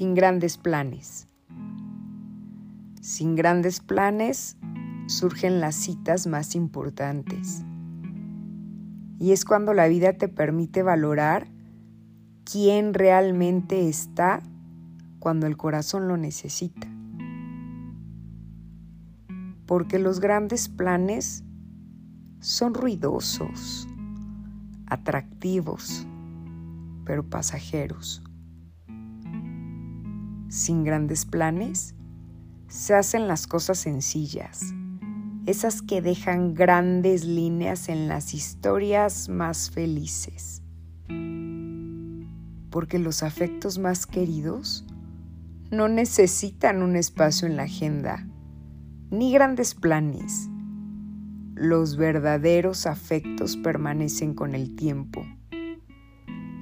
sin grandes planes. Sin grandes planes surgen las citas más importantes. Y es cuando la vida te permite valorar quién realmente está cuando el corazón lo necesita. Porque los grandes planes son ruidosos, atractivos, pero pasajeros. Sin grandes planes, se hacen las cosas sencillas, esas que dejan grandes líneas en las historias más felices. Porque los afectos más queridos no necesitan un espacio en la agenda, ni grandes planes. Los verdaderos afectos permanecen con el tiempo.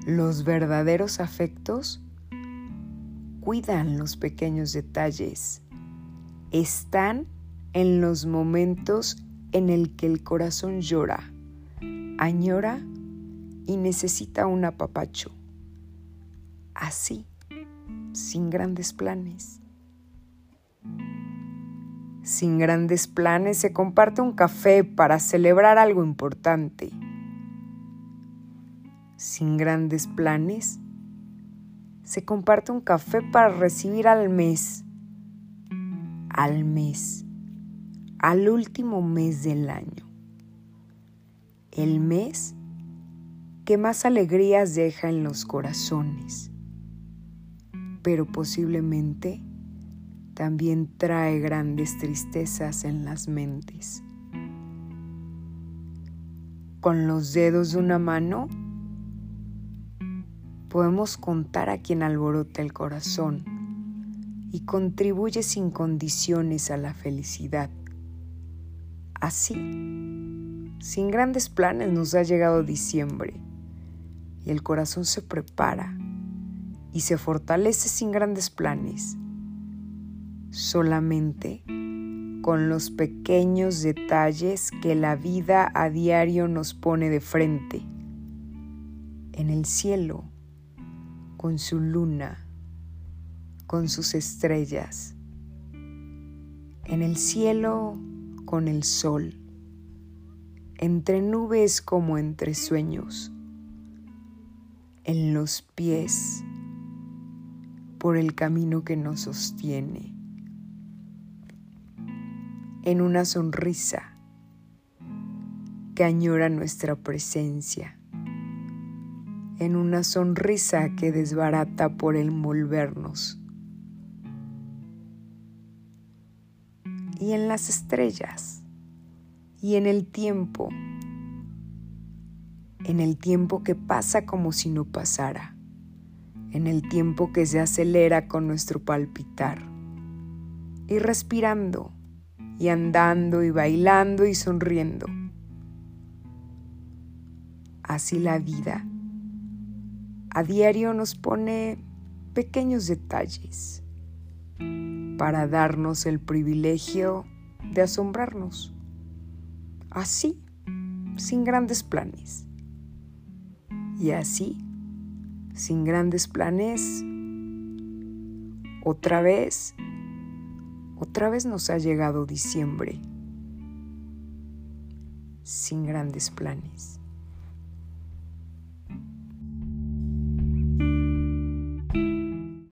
Los verdaderos afectos cuidan los pequeños detalles. Están en los momentos en el que el corazón llora, añora y necesita un apapacho. Así, sin grandes planes. Sin grandes planes se comparte un café para celebrar algo importante. Sin grandes planes se comparte un café para recibir al mes, al mes, al último mes del año. El mes que más alegrías deja en los corazones, pero posiblemente también trae grandes tristezas en las mentes. Con los dedos de una mano podemos contar a quien alborota el corazón y contribuye sin condiciones a la felicidad. Así, sin grandes planes nos ha llegado diciembre y el corazón se prepara y se fortalece sin grandes planes, solamente con los pequeños detalles que la vida a diario nos pone de frente. En el cielo, con su luna, con sus estrellas, en el cielo con el sol, entre nubes como entre sueños, en los pies por el camino que nos sostiene, en una sonrisa que añora nuestra presencia en una sonrisa que desbarata por envolvernos. Y en las estrellas, y en el tiempo, en el tiempo que pasa como si no pasara, en el tiempo que se acelera con nuestro palpitar, y respirando, y andando, y bailando, y sonriendo. Así la vida a diario nos pone pequeños detalles para darnos el privilegio de asombrarnos. Así, sin grandes planes. Y así, sin grandes planes, otra vez, otra vez nos ha llegado diciembre, sin grandes planes.